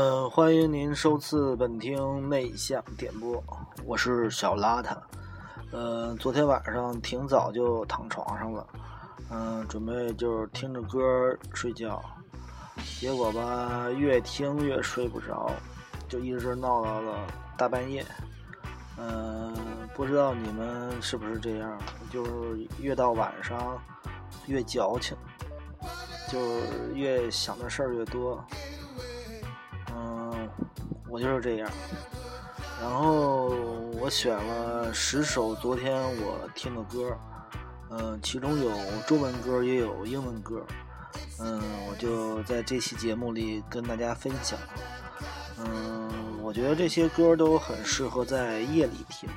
嗯，欢迎您收次本听内向点播，我是小邋遢。呃，昨天晚上挺早就躺床上了，嗯，准备就是听着歌睡觉，结果吧，越听越睡不着，就一直闹到了大半夜。嗯，不知道你们是不是这样，就是越到晚上越矫情，就是越想的事儿越多。我就是这样，然后我选了十首昨天我听的歌，嗯，其中有中文歌也有英文歌，嗯，我就在这期节目里跟大家分享，嗯，我觉得这些歌都很适合在夜里听，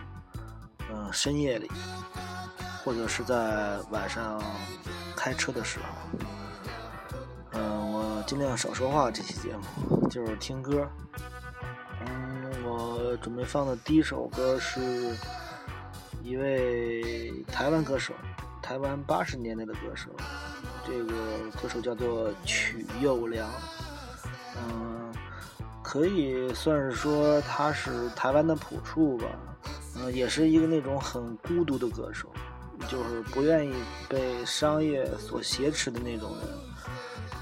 嗯，深夜里，或者是在晚上开车的时候，嗯，我尽量少说话。这期节目就是听歌。准备放的第一首歌是一位台湾歌手，台湾八十年代的歌手，这个歌手叫做曲又良，嗯，可以算是说他是台湾的朴树吧，嗯，也是一个那种很孤独的歌手，就是不愿意被商业所挟持的那种人，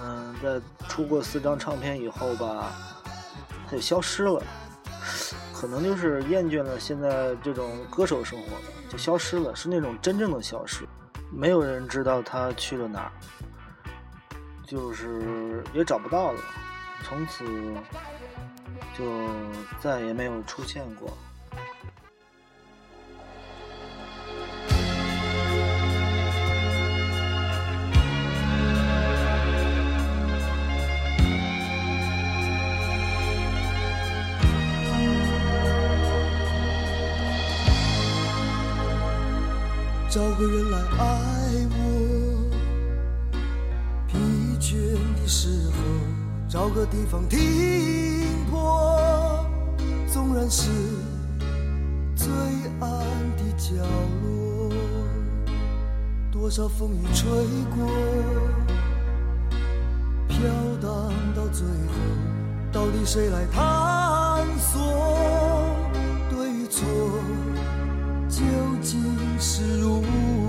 嗯，在出过四张唱片以后吧，他就消失了。可能就是厌倦了现在这种歌手生活了，就消失了，是那种真正的消失，没有人知道他去了哪儿，就是也找不到了，从此就再也没有出现过。找个人来爱我，疲倦的时候找个地方停泊，纵然是最暗的角落，多少风雨吹过，飘荡到最后，到底谁来探索对与错？究竟是如何？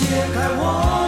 解开我。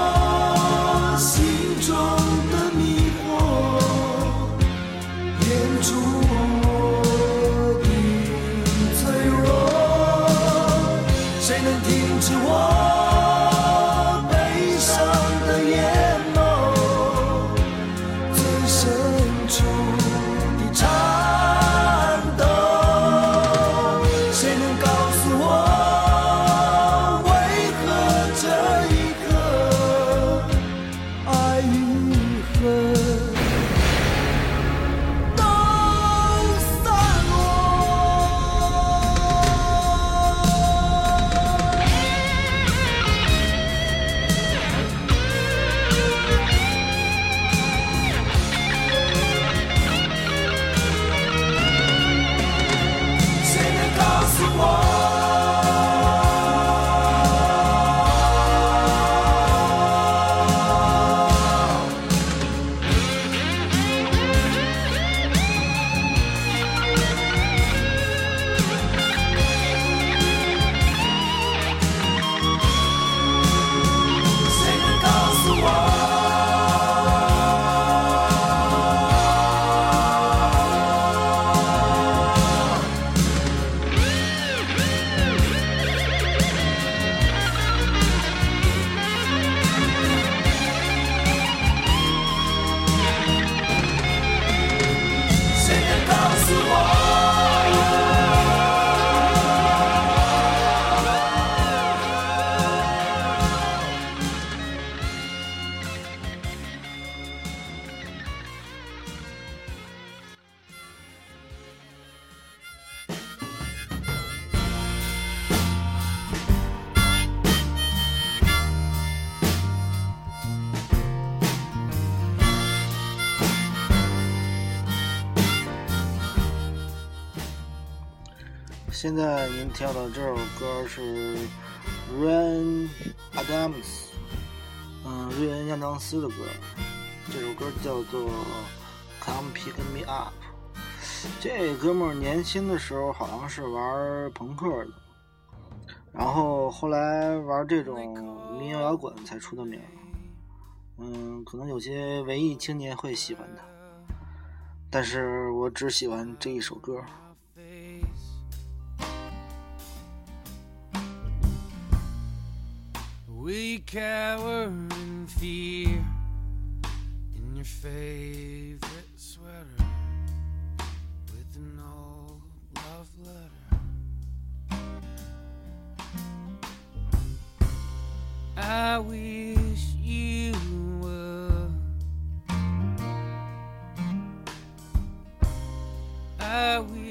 现在您听到这首歌是 Ryan Adams，嗯，瑞恩亚当斯的歌。这首歌叫做《Come Pick Me Up》。这哥们儿年轻的时候好像是玩朋克的，然后后来玩这种民谣摇滚才出的名。嗯，可能有些文艺青年会喜欢他，但是我只喜欢这一首歌。We cower in fear in your favorite sweater with an old love letter. I wish you would. I wish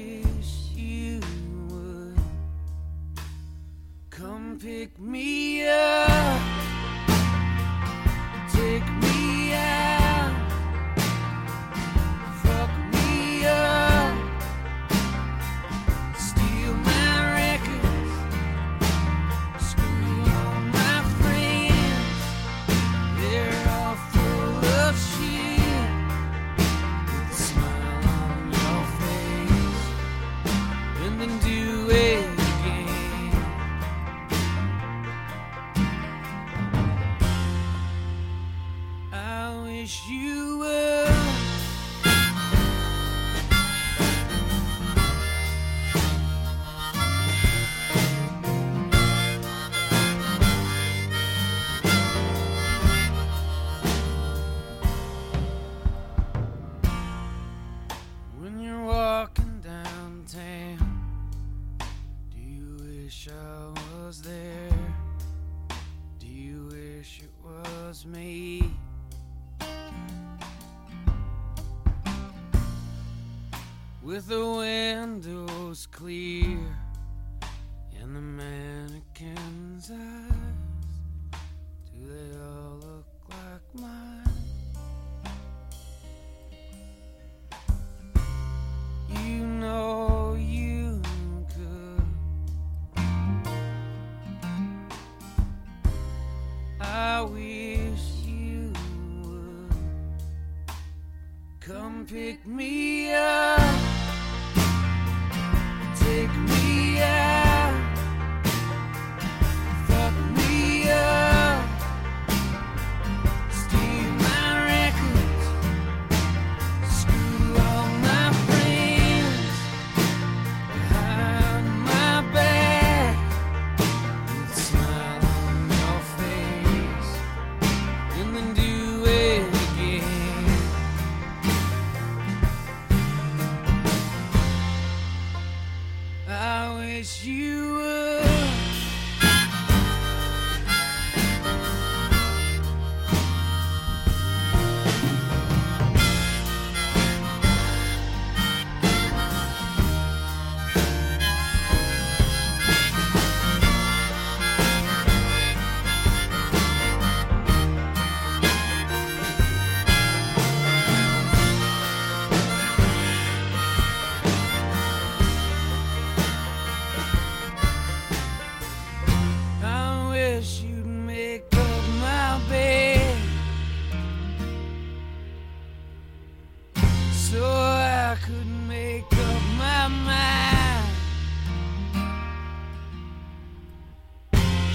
me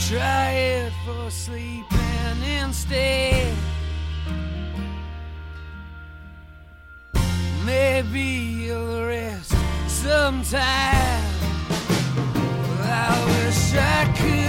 Try it for sleeping instead. Maybe you'll rest sometime. I wish I could.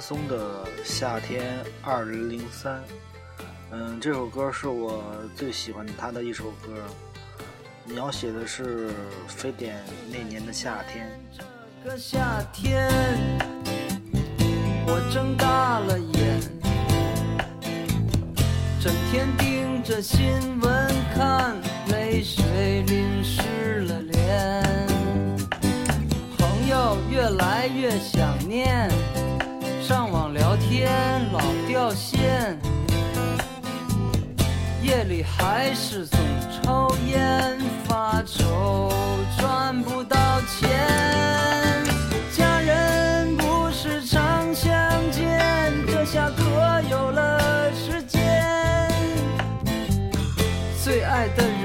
松的《夏天二零零三》。嗯，这首歌是我最喜欢他的一首歌，描写的是非典那年的夏天。这个夏天，我睁大了眼，整天盯着新闻看，泪水淋湿了脸，朋友越来越想念。上网聊天老掉线，夜里还是总抽烟发愁赚不到钱。家人不是常相见，这下可有了时间。最爱的人。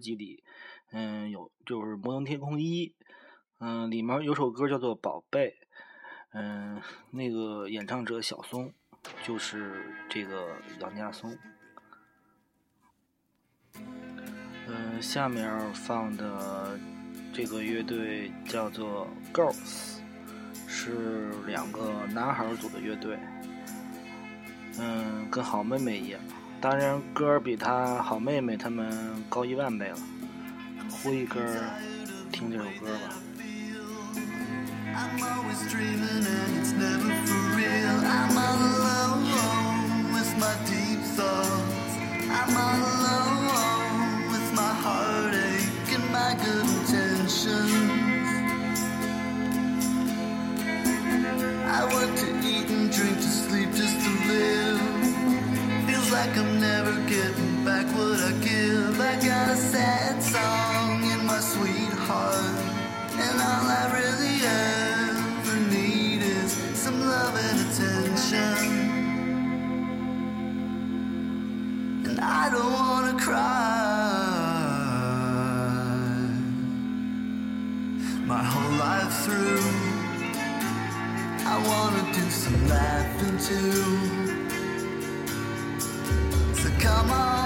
几里，嗯，有就是《摩登天空一》，嗯，里面有首歌叫做《宝贝》，嗯，那个演唱者小松，就是这个杨家松。嗯，下面放的这个乐队叫做 Girls，是两个男孩组的乐队，嗯，跟好妹妹一样。当然歌比他好妹妹他们高一万倍了。呼一根儿，听这首歌吧。I'm always dreaming and it's never for real. I'm all alone with my deep thoughts. I'm all alone with my heartache and my good intentions. I to eat and drink to sleep just to live like I'm never getting back what I give. I got a sad song in my sweetheart, and all I really ever need is some love and attention. And I don't wanna cry my whole life through. I wanna do some laughing too amor.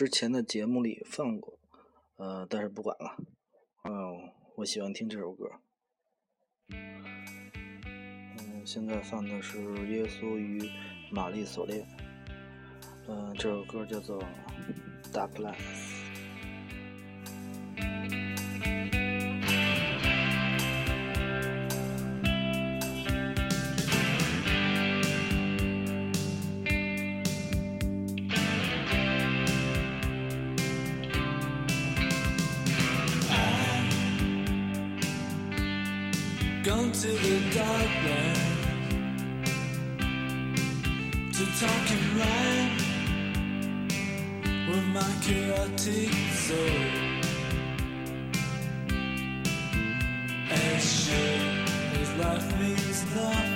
之前的节目里放过，呃，但是不管了。嗯，我喜欢听这首歌。嗯，现在放的是《耶稣与玛丽锁链》。嗯，这首歌叫做《Dark Light》。Gone to the dark land to talk and rhyme with my chaotic soul. As sure as life means nothing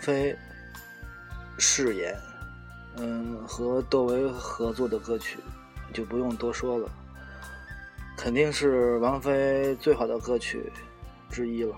王菲誓言，嗯，和窦唯合作的歌曲就不用多说了，肯定是王菲最好的歌曲之一了。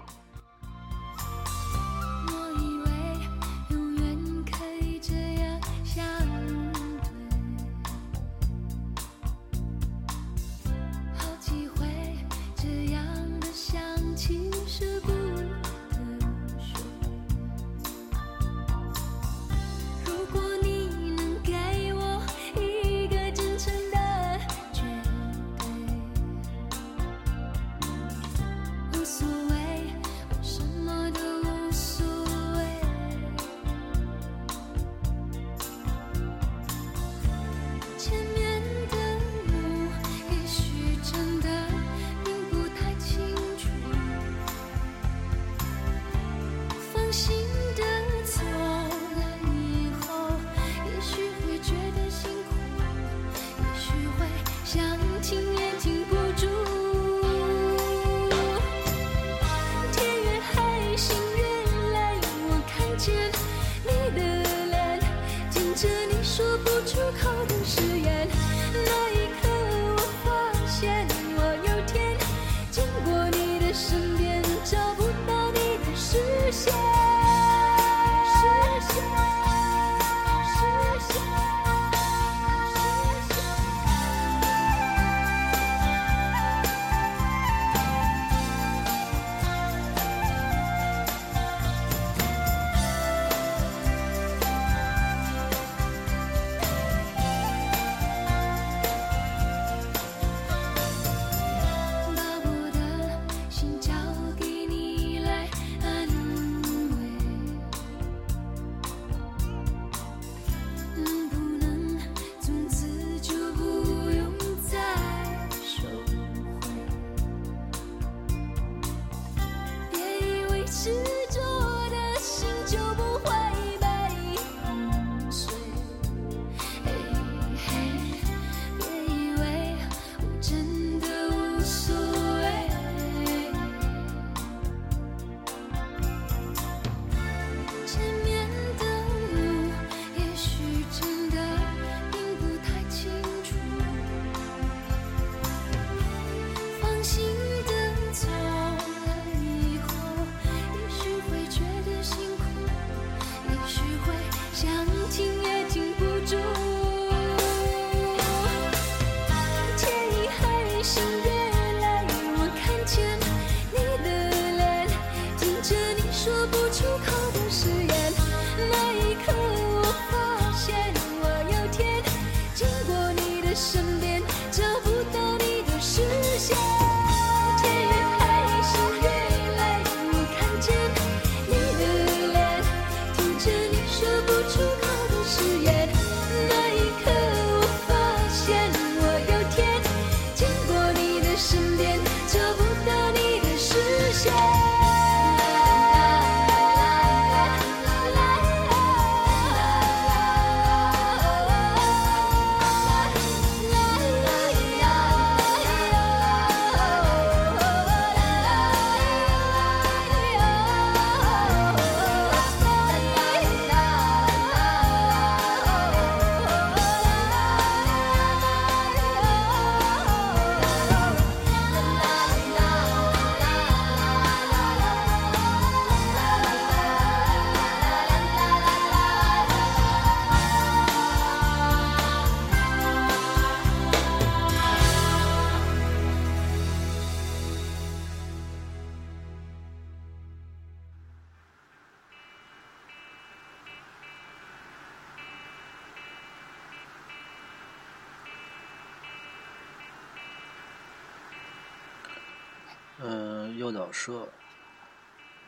嗯，诱导社，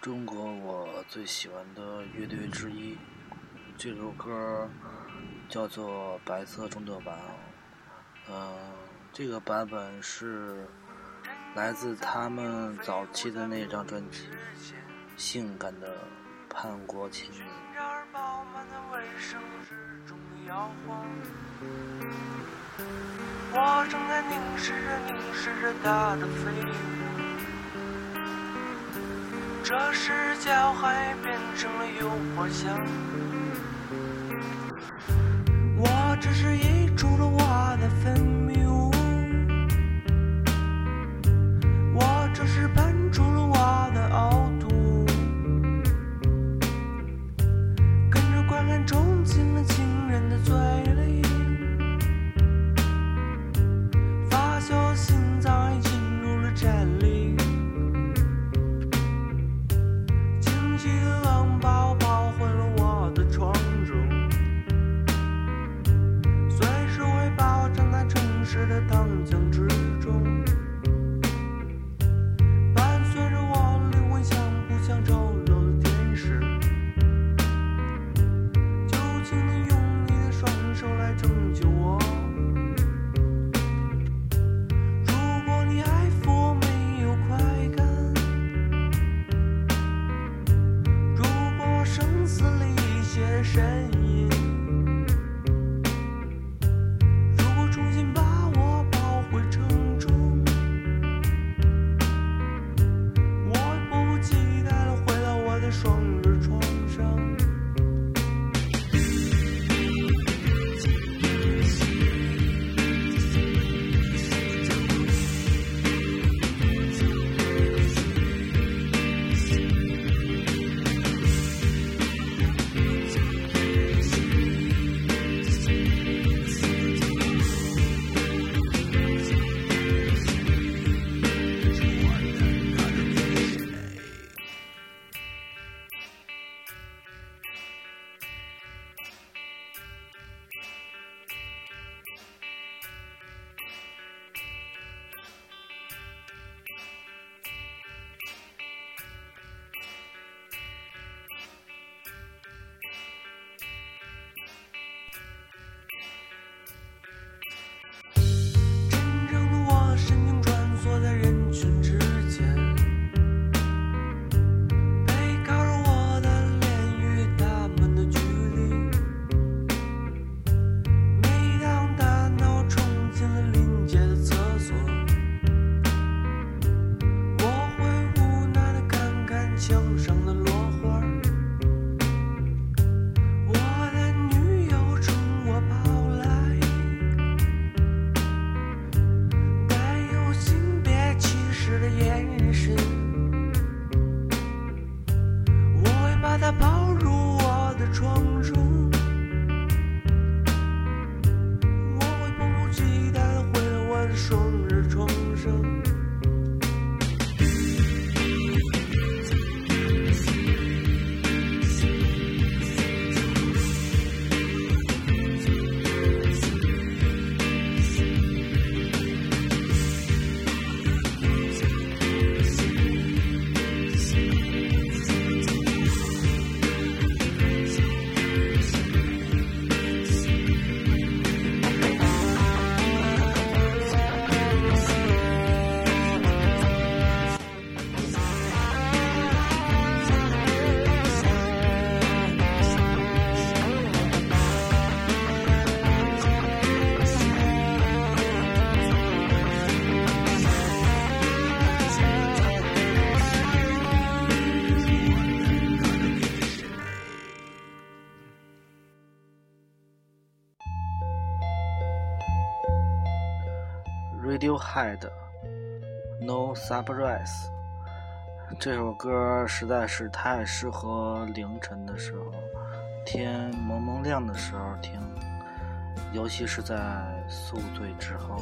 中国我最喜欢的乐队之一。这首歌叫做《白色中的晚》。嗯，这个版本是来自他们早期的那张专辑《性感的叛国情人》。我正在凝视着凝视着他的背影。这时脚踝变成了诱惑香。我只是溢出了我的分泌。radiohead no surprise 这首歌实在是太适合凌晨的时候天蒙蒙亮的时候听尤其是在宿醉之后。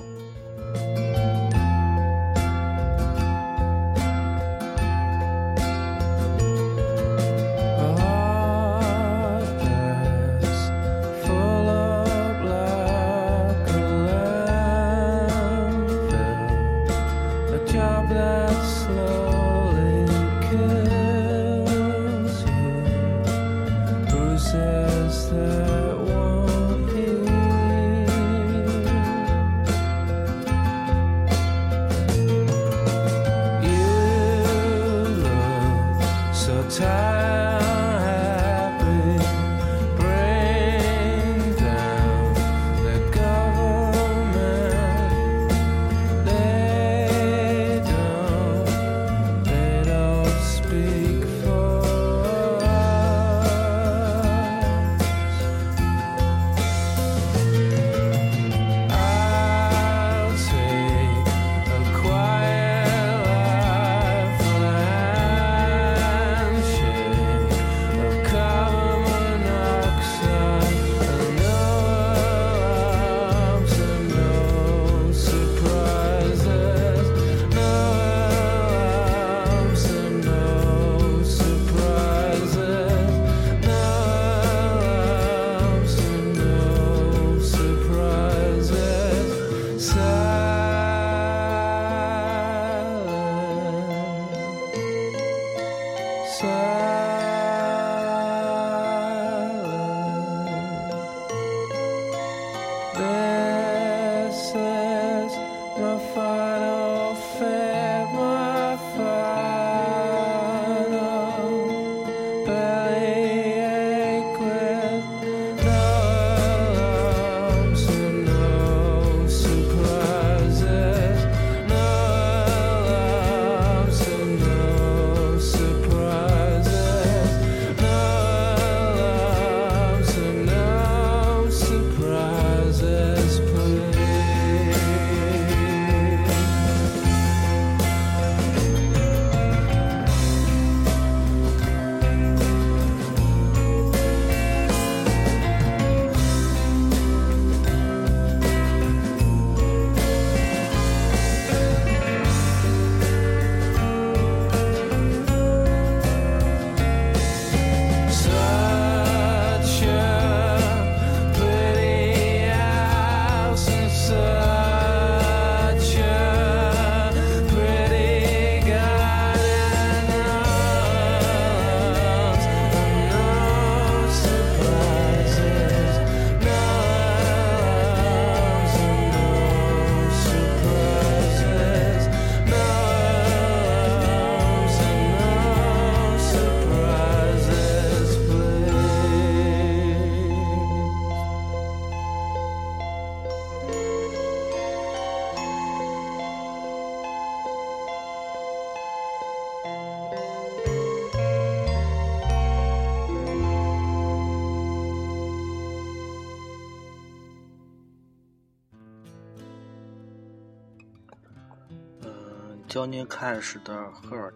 Johnny Cash 的《Hurt》，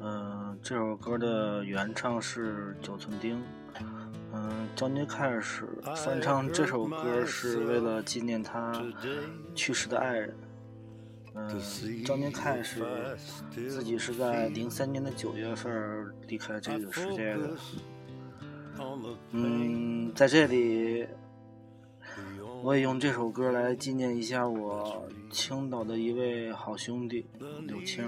嗯，这首歌的原唱是九寸钉，嗯，Johnny Cash 翻唱这首歌是为了纪念他去世的爱人，嗯，Johnny Cash 自己是在零三年的九月份离开这个世界的，嗯，在这里。我也用这首歌来纪念一下我青岛的一位好兄弟柳青。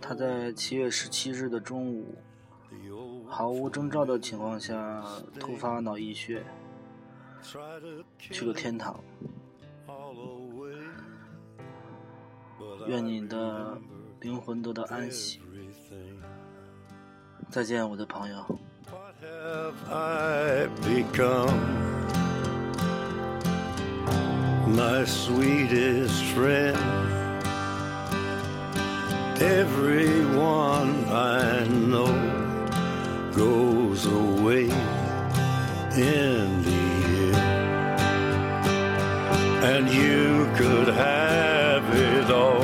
他在七月十七日的中午，毫无征兆的情况下突发脑溢血，去了天堂。愿你的灵魂得到安息。再见，我的朋友。My sweetest friend. Everyone I know goes away in the end, and you could have it all.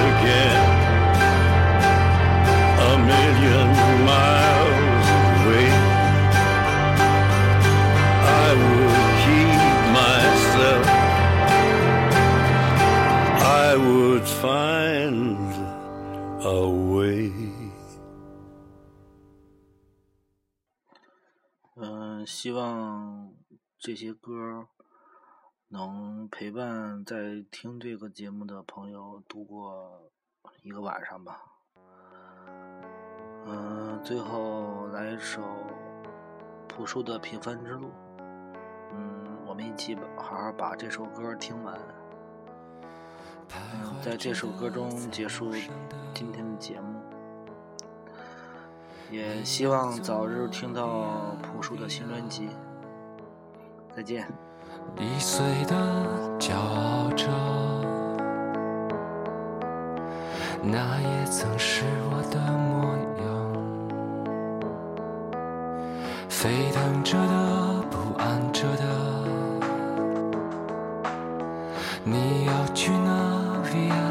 would find a way。嗯，希望这些歌能陪伴在听这个节目的朋友度过一个晚上吧。嗯，最后来一首朴树的《平凡之路》。嗯，我们一起好好把这首歌听完。嗯，在这首歌中结束今天的节目。也希望早日听到朴树的新专辑。再见。易碎的骄傲着，那也曾是我的模样。沸腾着的，不安着的，你要去哪 Sophia.